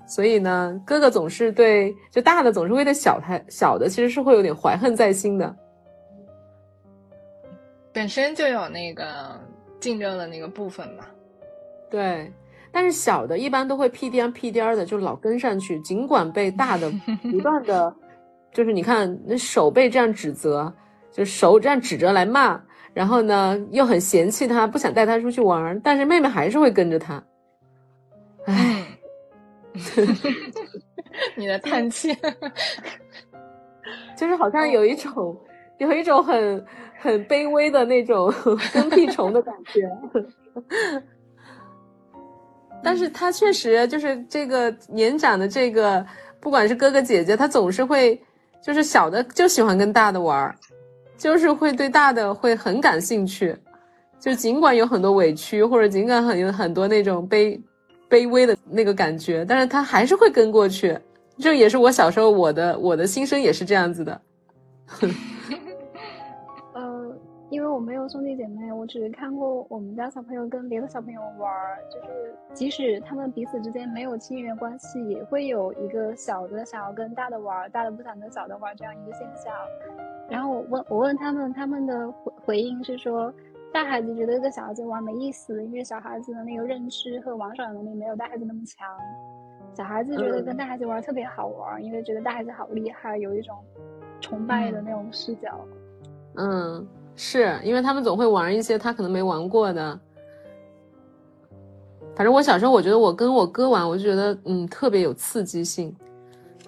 所以呢，哥哥总是对就大的总是会对小他小的其实是会有点怀恨在心的，本身就有那个竞争的那个部分嘛。对，但是小的一般都会屁颠屁颠的，就老跟上去，尽管被大的不断的，就是你看那手被这样指责，就手这样指着来骂。然后呢，又很嫌弃他，不想带他出去玩，但是妹妹还是会跟着他。唉，你的叹气，就是好像有一种有一种很很卑微的那种 跟屁虫的感觉。但是他确实就是这个年长的这个，不管是哥哥姐姐，他总是会就是小的就喜欢跟大的玩。就是会对大的会很感兴趣，就尽管有很多委屈，或者尽管很有很多那种卑卑微的那个感觉，但是他还是会跟过去。这也是我小时候我的我的心声也是这样子的。因为我没有兄弟姐妹，我只是看过我们家小朋友跟别的小朋友玩儿，就是即使他们彼此之间没有亲缘关系，也会有一个小的想要跟大的玩儿，大的不想跟小的玩儿这样一个现象。然后我问我问他们，他们的回回应是说，大孩子觉得跟小孩子玩没意思，因为小孩子的那个认知和玩耍能力没有大孩子那么强。小孩子觉得跟大孩子玩特别好玩，因为觉得大孩子好厉害，有一种崇拜的那种视角。嗯。是因为他们总会玩一些他可能没玩过的。反正我小时候，我觉得我跟我哥玩，我就觉得嗯特别有刺激性，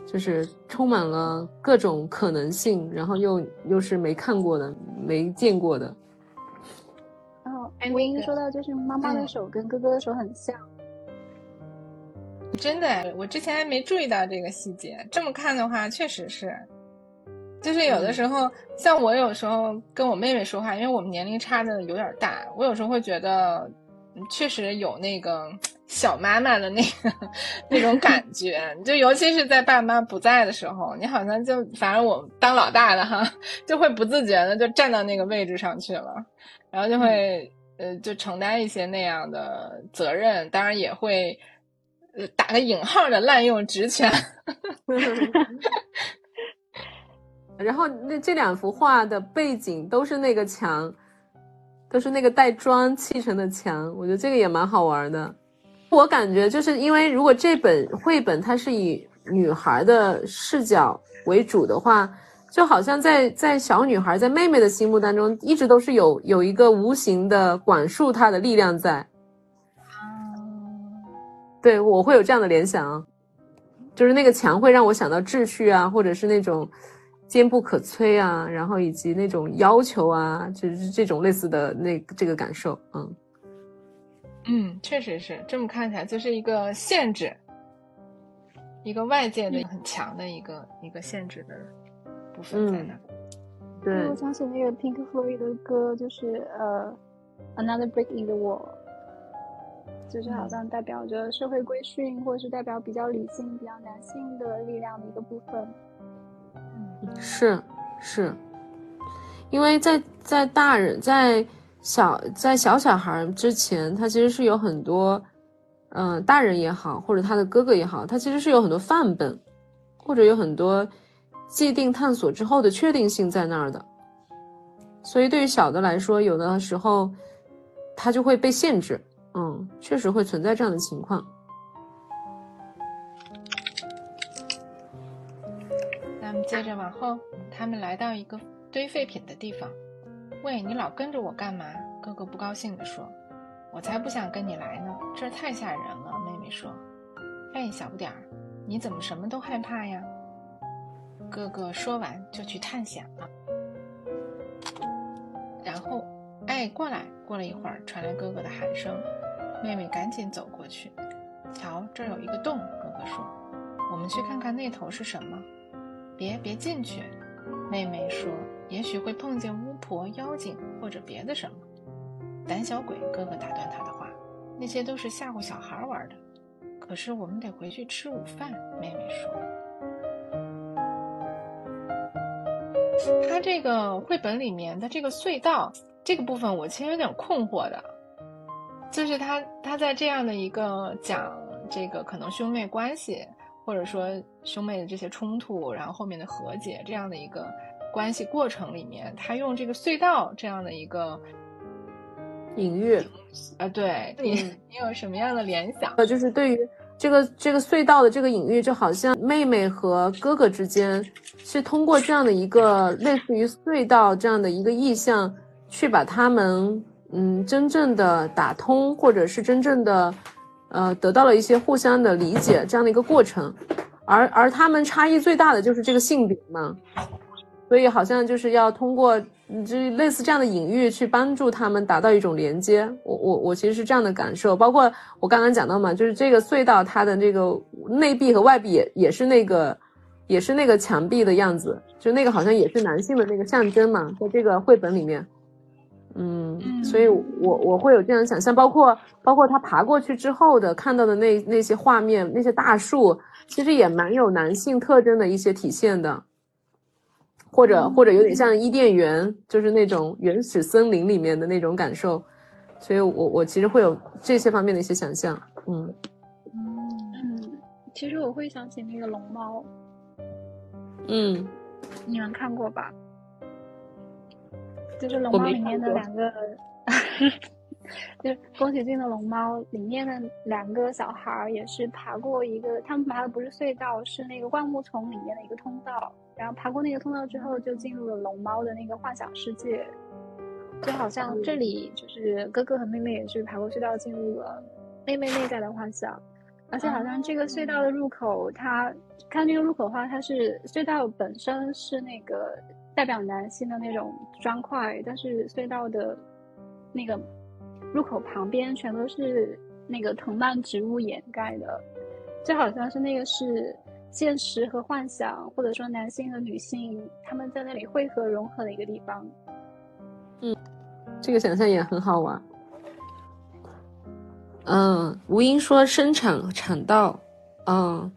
就是充满了各种可能性，然后又又是没看过的、没见过的。哦，我应该说到就是妈妈的手跟哥哥的手很像。真的，我之前还没注意到这个细节，这么看的话，确实是。就是有的时候，像我有时候跟我妹妹说话，因为我们年龄差的有点大，我有时候会觉得，确实有那个小妈妈的那个那种感觉。就尤其是在爸妈不在的时候，你好像就反正我当老大的哈，就会不自觉的就站到那个位置上去了，然后就会呃就承担一些那样的责任，当然也会呃打个引号的滥用职权。然后那这两幅画的背景都是那个墙，都是那个带砖砌成的墙，我觉得这个也蛮好玩的。我感觉就是因为如果这本绘本它是以女孩的视角为主的话，就好像在在小女孩在妹妹的心目当中，一直都是有有一个无形的管束她的力量在。对我会有这样的联想，就是那个墙会让我想到秩序啊，或者是那种。坚不可摧啊，然后以及那种要求啊，就是这种类似的那这个感受，嗯，嗯，确实是这么看起来就是一个限制，一个外界的很强的一个一个限制的部分在那。对，我想起那个 Pink Floyd 的歌，就是呃，Another Break in the Wall，就是好像代表着社会规训，或者是代表比较理性、比较男性的力量的一个部分。是，是，因为在在大人在小在小小孩之前，他其实是有很多，嗯，大人也好，或者他的哥哥也好，他其实是有很多范本，或者有很多既定探索之后的确定性在那儿的。所以对于小的来说，有的时候他就会被限制，嗯，确实会存在这样的情况。接着往后，他们来到一个堆废品的地方。喂，你老跟着我干嘛？哥哥不高兴地说：“我才不想跟你来呢，这太吓人了。”妹妹说：“哎，小不点儿，你怎么什么都害怕呀？”哥哥说完就去探险了。然后，哎，过来！过了一会儿，传来哥哥的喊声，妹妹赶紧走过去。瞧，这儿有一个洞。”哥哥说：“我们去看看那头是什么。”“别别进去。”妹妹说：“也许会碰见巫婆、妖精或者别的什么。”“胆小鬼！”哥哥打断他的话，“那些都是吓唬小孩玩的。”“可是我们得回去吃午饭。”妹妹说。他这个绘本里面的这个隧道这个部分，我其实有点困惑的，就是他他在这样的一个讲这个可能兄妹关系，或者说兄妹的这些冲突，然后后面的和解这样的一个关系过程里面，他用这个隧道这样的一个隐喻啊，对你 你有什么样的联想？呃，就是对于。这个这个隧道的这个隐喻，就好像妹妹和哥哥之间是通过这样的一个类似于隧道这样的一个意象，去把他们嗯真正的打通，或者是真正的呃得到了一些互相的理解这样的一个过程，而而他们差异最大的就是这个性别嘛，所以好像就是要通过。这类似这样的隐喻去帮助他们达到一种连接，我我我其实是这样的感受，包括我刚刚讲到嘛，就是这个隧道它的这个内壁和外壁也也是那个也是那个墙壁的样子，就那个好像也是男性的那个象征嘛，在这个绘本里面，嗯，所以我我会有这样想象，包括包括他爬过去之后的看到的那那些画面，那些大树，其实也蛮有男性特征的一些体现的。或者或者有点像伊甸园，就是那种原始森林里面的那种感受，所以我我其实会有这些方面的一些想象，嗯。嗯，其实我会想起那个龙猫，嗯，你们看过吧？就是龙猫里面的两个，就是宫崎骏的龙猫里面的两个小孩也是爬过一个，他们爬的不是隧道，是那个灌木丛里面的一个通道。然后爬过那个通道之后，就进入了龙猫的那个幻想世界，就好像这里就是哥哥和妹妹也是爬过隧道进入了妹妹内在的幻想，而且好像这个隧道的入口，它看这个入口的话，它是隧道本身是那个代表男性的那种砖块，但是隧道的那个入口旁边全都是那个藤蔓植物掩盖的，就好像是那个是。现实和幻想，或者说男性和女性，他们在那里汇合融合的一个地方。嗯，这个想象也很好玩。嗯，吴英说生产产道，嗯，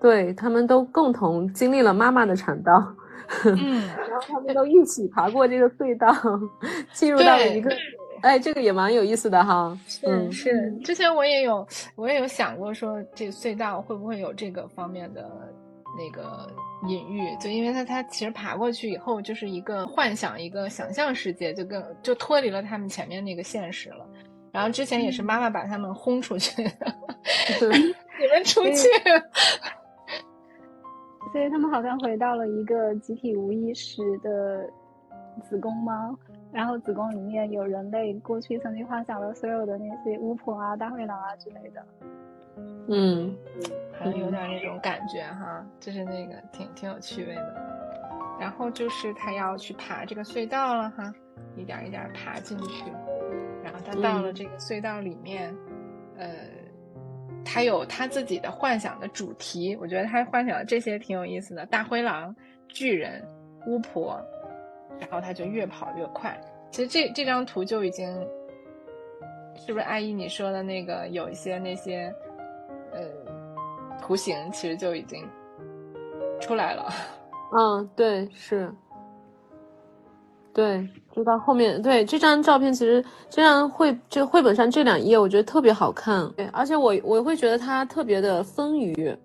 对他们都共同经历了妈妈的产道，嗯，然后他们都一起爬过这个隧道，进入到了一个。哎，这个也蛮有意思的哈。是是，之前我也有，我也有想过说，这隧道会不会有这个方面的那个隐喻？就因为他他其实爬过去以后，就是一个幻想，一个想象世界，就跟就脱离了他们前面那个现实了。然后之前也是妈妈把他们轰出去 你们出去。所以他们好像回到了一个集体无意识的子宫吗？然后子宫里面有人类过去曾经幻想的所有的那些巫婆啊、大灰狼啊之类的，嗯，好像有点那种感觉哈，就是那个挺挺有趣味的。然后就是他要去爬这个隧道了哈，一点一点爬进去。然后他到了这个隧道里面，呃，他有他自己的幻想的主题，我觉得他幻想的这些挺有意思的，大灰狼、巨人、巫婆。然后他就越跑越快。其实这这张图就已经，是不是阿姨你说的那个有一些那些，呃，图形其实就已经出来了。嗯，对，是，对，就到后面，对这张照片，其实这张绘这绘本上这两页，我觉得特别好看。对，而且我我会觉得它特别的丰腴，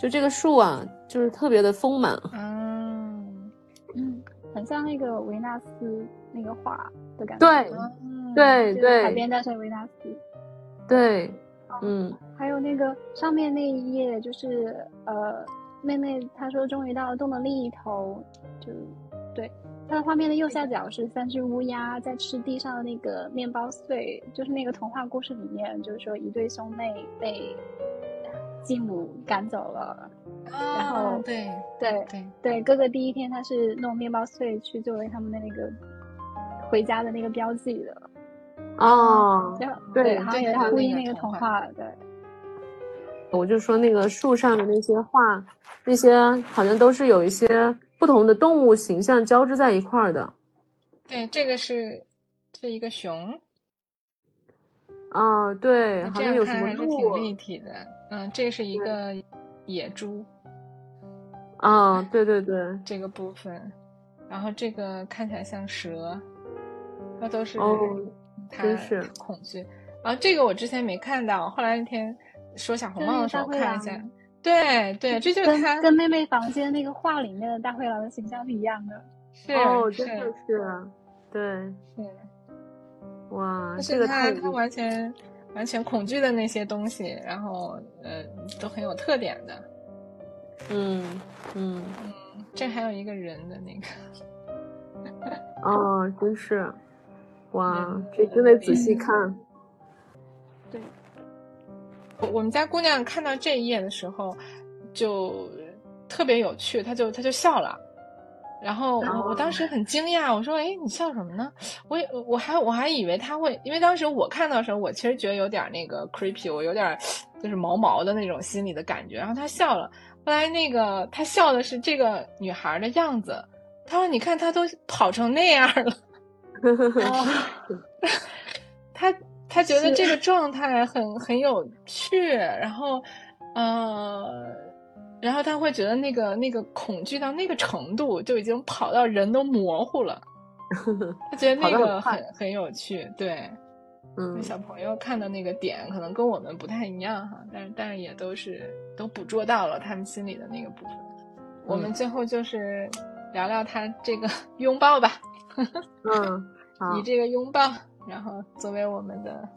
就这个树啊，就是特别的丰满。嗯嗯。很像那个维纳斯那个画的感觉，对，对对，海边诞生维纳斯，对，嗯，还有那个上面那一页，就是呃，妹妹她说终于到了洞的另一头，就对，它的画面的右下角是三只乌鸦在吃地上的那个面包碎，就是那个童话故事里面，就是说一对兄妹被继母赶走了。然后对对对对，哥哥第一天他是弄面包碎去作为他们的那个回家的那个标记的哦，对，然后也呼应那个童话，对，我就说那个树上的那些画，那些好像都是有一些不同的动物形象交织在一块儿的。对，这个是是一个熊。啊，对，好像有什么还是挺立体的。嗯，这是一个野猪。啊，对对对，这个部分，然后这个看起来像蛇，那都是它是恐惧。啊，这个我之前没看到，后来那天说小红帽的时候看一下。对对，这就是他跟妹妹房间那个画里面的大灰狼的形象是一样的。是哦，真的是，对，是。哇，这个他他完全完全恐惧的那些东西，然后呃都很有特点的。嗯嗯嗯，这还有一个人的那个。哦，真是，哇，这真得仔细看。对，我我们家姑娘看到这一页的时候，就特别有趣，她就她就笑了。然后我我当时很惊讶，我说：“哎，你笑什么呢？”我也我还我还以为他会，因为当时我看到的时候，我其实觉得有点那个 creepy，我有点就是毛毛的那种心理的感觉。然后他笑了，后来那个他笑的是这个女孩的样子。他说：“你看，他都跑成那样了。” 他 他觉得这个状态很很有趣，然后呃。然后他会觉得那个那个恐惧到那个程度，就已经跑到人都模糊了。他觉得那个很很有趣，对，嗯，小朋友看的那个点可能跟我们不太一样哈，但是但是也都是都捕捉到了他们心里的那个部分。我们最后就是聊聊他这个 拥抱吧，嗯，以这个拥抱，然后作为我们的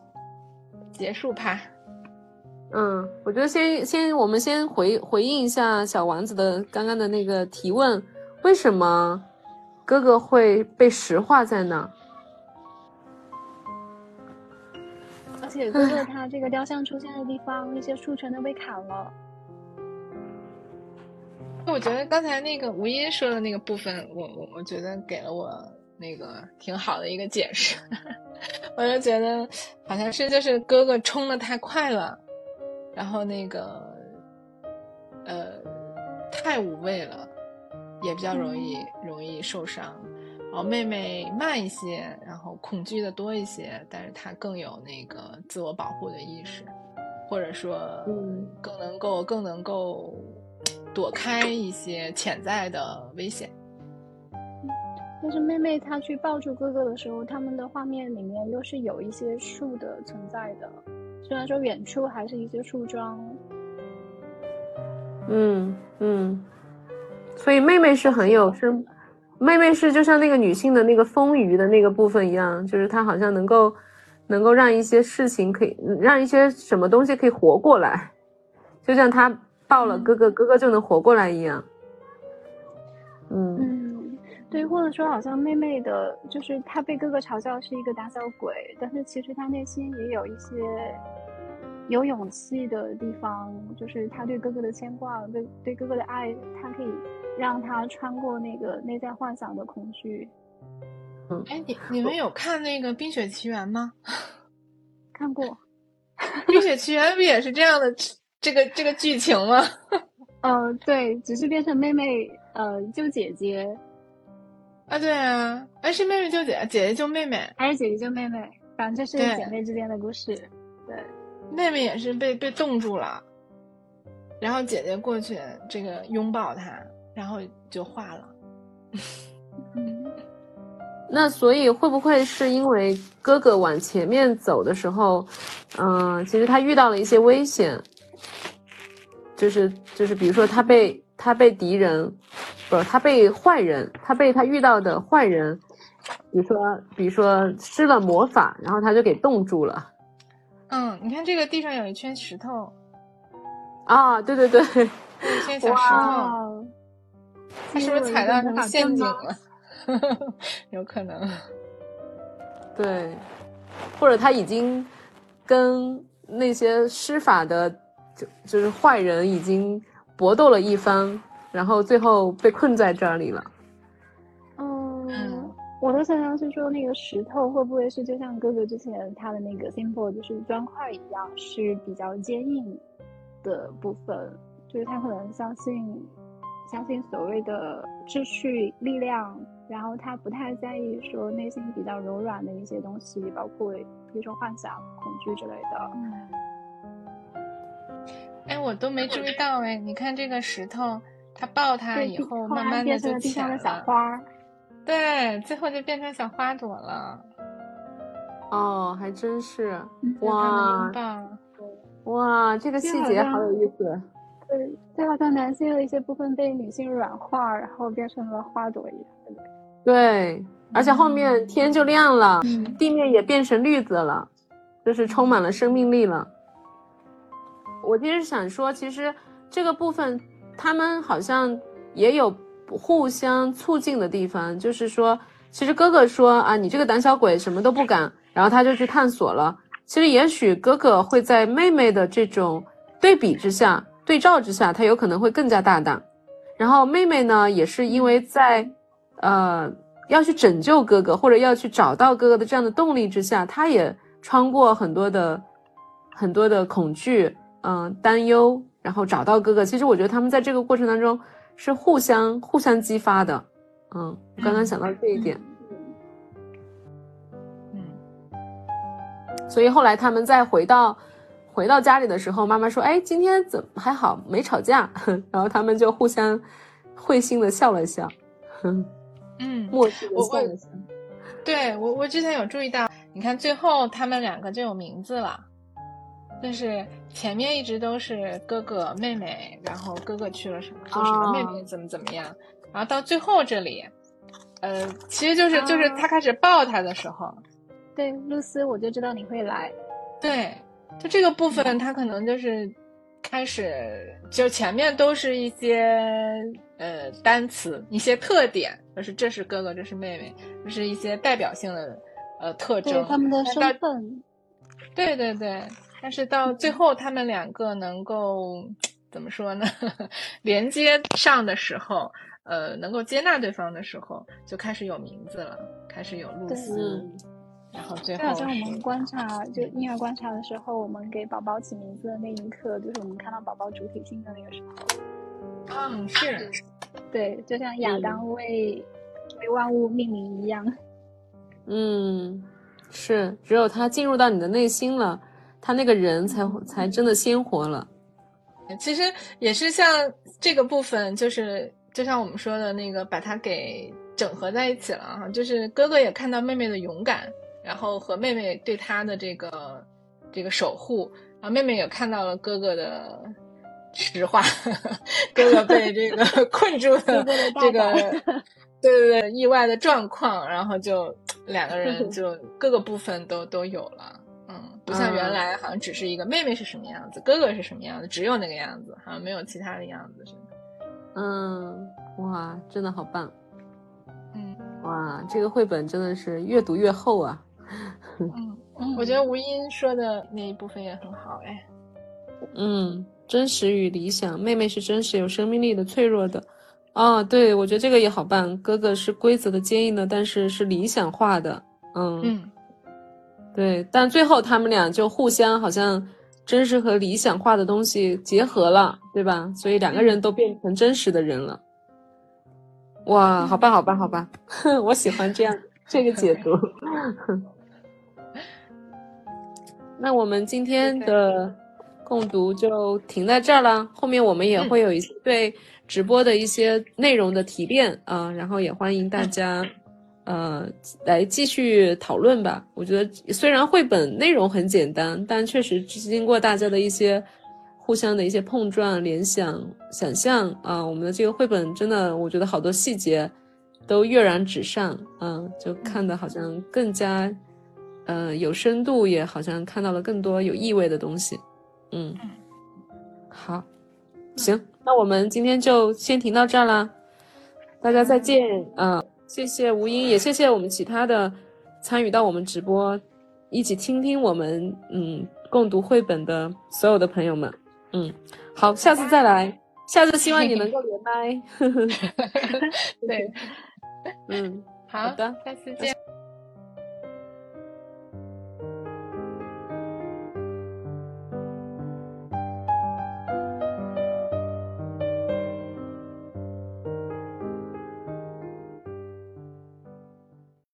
结束趴。嗯，我觉得先先我们先回回应一下小丸子的刚刚的那个提问，为什么哥哥会被石化在那？而且哥哥他这个雕像出现的地方，那些树全都被砍了。我觉得刚才那个吴音说的那个部分，我我我觉得给了我那个挺好的一个解释。我就觉得好像是就是哥哥冲的太快了。然后那个，呃，太无畏了，也比较容易容易受伤。然后妹妹慢一些，然后恐惧的多一些，但是她更有那个自我保护的意识，或者说，嗯，更能够更能够躲开一些潜在的危险。但是妹妹她去抱住哥哥的时候，他们的画面里面又是有一些树的存在的。虽然说远处还是一些树桩，嗯嗯，所以妹妹是很有是，妹妹是就像那个女性的那个丰腴的那个部分一样，就是她好像能够能够让一些事情可以让一些什么东西可以活过来，就像她抱了哥哥，哥哥就能活过来一样。嗯。对，或者说好像妹妹的，就是她被哥哥嘲笑是一个胆小鬼，但是其实她内心也有一些有勇气的地方，就是她对哥哥的牵挂，对对哥哥的爱，她可以让他穿过那个内在幻想的恐惧。嗯，哎，你你们有看那个《冰雪奇缘》吗？看过，《冰雪奇缘》不也是这样的这个这个剧情吗？嗯，对，只是变成妹妹呃救姐姐。啊，对啊，哎，是妹妹救姐姐，姐救妹妹，还是姐姐救妹妹？反正就是姐妹之间的故事。对，妹妹也是被被冻住了，然后姐姐过去这个拥抱她，然后就化了。那所以会不会是因为哥哥往前面走的时候，嗯，其实他遇到了一些危险，就是就是比如说他被他被敌人。不是他被坏人，他被他遇到的坏人，比如说，比如说施了魔法，然后他就给冻住了。嗯，你看这个地上有一圈石头。啊，对对对，一圈小石头。他是不是踩到什么陷阱了？有可能。对，或者他已经跟那些施法的，就就是坏人已经搏斗了一番。然后最后被困在这里了。嗯，我的想象是说，那个石头会不会是就像哥哥之前他的那个 symbol，就是砖块一样，是比较坚硬的部分，就是他可能相信相信所谓的秩序力量，然后他不太在意说内心比较柔软的一些东西，包括比如说幻想、恐惧之类的。哎，我都没注意到哎，你看这个石头，他抱它以后，慢慢的就变成了。小花，对，最后就变成小花朵了。哦，还真是哇！哇，这个细节好有意思。对，就好像男性的一些部分被女性软化，然后变成了花朵一样。对，而且后面天就亮了，地面也变成绿色了，就是充满了生命力了。我其实想说，其实这个部分他们好像也有互相促进的地方，就是说，其实哥哥说啊，你这个胆小鬼什么都不敢，然后他就去探索了。其实也许哥哥会在妹妹的这种对比之下、对照之下，他有可能会更加大胆。然后妹妹呢，也是因为在呃要去拯救哥哥或者要去找到哥哥的这样的动力之下，他也穿过很多的很多的恐惧。嗯，担忧，然后找到哥哥。其实我觉得他们在这个过程当中是互相互相激发的。嗯，我刚刚想到这一点。嗯，所以后来他们再回到回到家里的时候，妈妈说：“哎，今天怎么还好，没吵架。”然后他们就互相会心的笑了笑。嗯，默契的笑了笑。对我，我之前有注意到，你看最后他们两个就有名字了。就是前面一直都是哥哥妹妹，然后哥哥去了什么做什么，妹妹怎么怎么样，然后到最后这里，呃，其实就是就是他开始抱他的时候，对，露丝，我就知道你会来，对，就这个部分他可能就是开始就前面都是一些呃单词，一些特点，就是这是哥哥，这是妹妹，就是一些代表性的呃特征，他们的身份，对对对。但是到最后，他们两个能够怎么说呢？连接上的时候，呃，能够接纳对方的时候，就开始有名字了，开始有露丝，然后最后。就好像我们观察，就婴儿观察的时候，我们给宝宝起名字的那一刻，就是我们看到宝宝主体性的那个时候。嗯，是。对，就像亚当为为万物命名一样。嗯，是，只有他进入到你的内心了。他那个人才才真的鲜活了，其实也是像这个部分，就是就像我们说的那个，把他给整合在一起了哈。就是哥哥也看到妹妹的勇敢，然后和妹妹对他的这个这个守护，然后妹妹也看到了哥哥的实话，哥哥被这个 困住的这个，对对对，意外的状况，然后就两个人 就各个部分都都有了。不像原来，好像只是一个妹妹是什么样子，哥哥是什么样子，只有那个样子，好像没有其他的样子，似的。嗯，哇，真的好棒。嗯，哇，这个绘本真的是越读越厚啊。嗯，我觉得吴音说的那一部分也很好，哎。嗯，真实与理想，妹妹是真实有生命力的、脆弱的。哦，对，我觉得这个也好棒。哥哥是规则的、坚硬的，但是是理想化的。嗯嗯。对，但最后他们俩就互相好像真实和理想化的东西结合了，对吧？所以两个人都变成真实的人了。哇，好吧，好吧，好吧，我喜欢这样这个解读。那我们今天的共读就停在这儿了，后面我们也会有一些对直播的一些内容的提炼啊，然后也欢迎大家。呃，来继续讨论吧。我觉得虽然绘本内容很简单，但确实经过大家的一些互相的一些碰撞、联想、想象啊，我们的这个绘本真的，我觉得好多细节都跃然纸上，嗯，就看的好像更加，呃，有深度，也好像看到了更多有意味的东西。嗯，好，行，那我们今天就先停到这儿啦，大家再见，嗯。谢谢吴英，也谢谢我们其他的参与到我们直播，一起倾听我们嗯共读绘本的所有的朋友们，嗯，好，下次再来，下次希望你能够连麦，对，嗯，好的，下次见。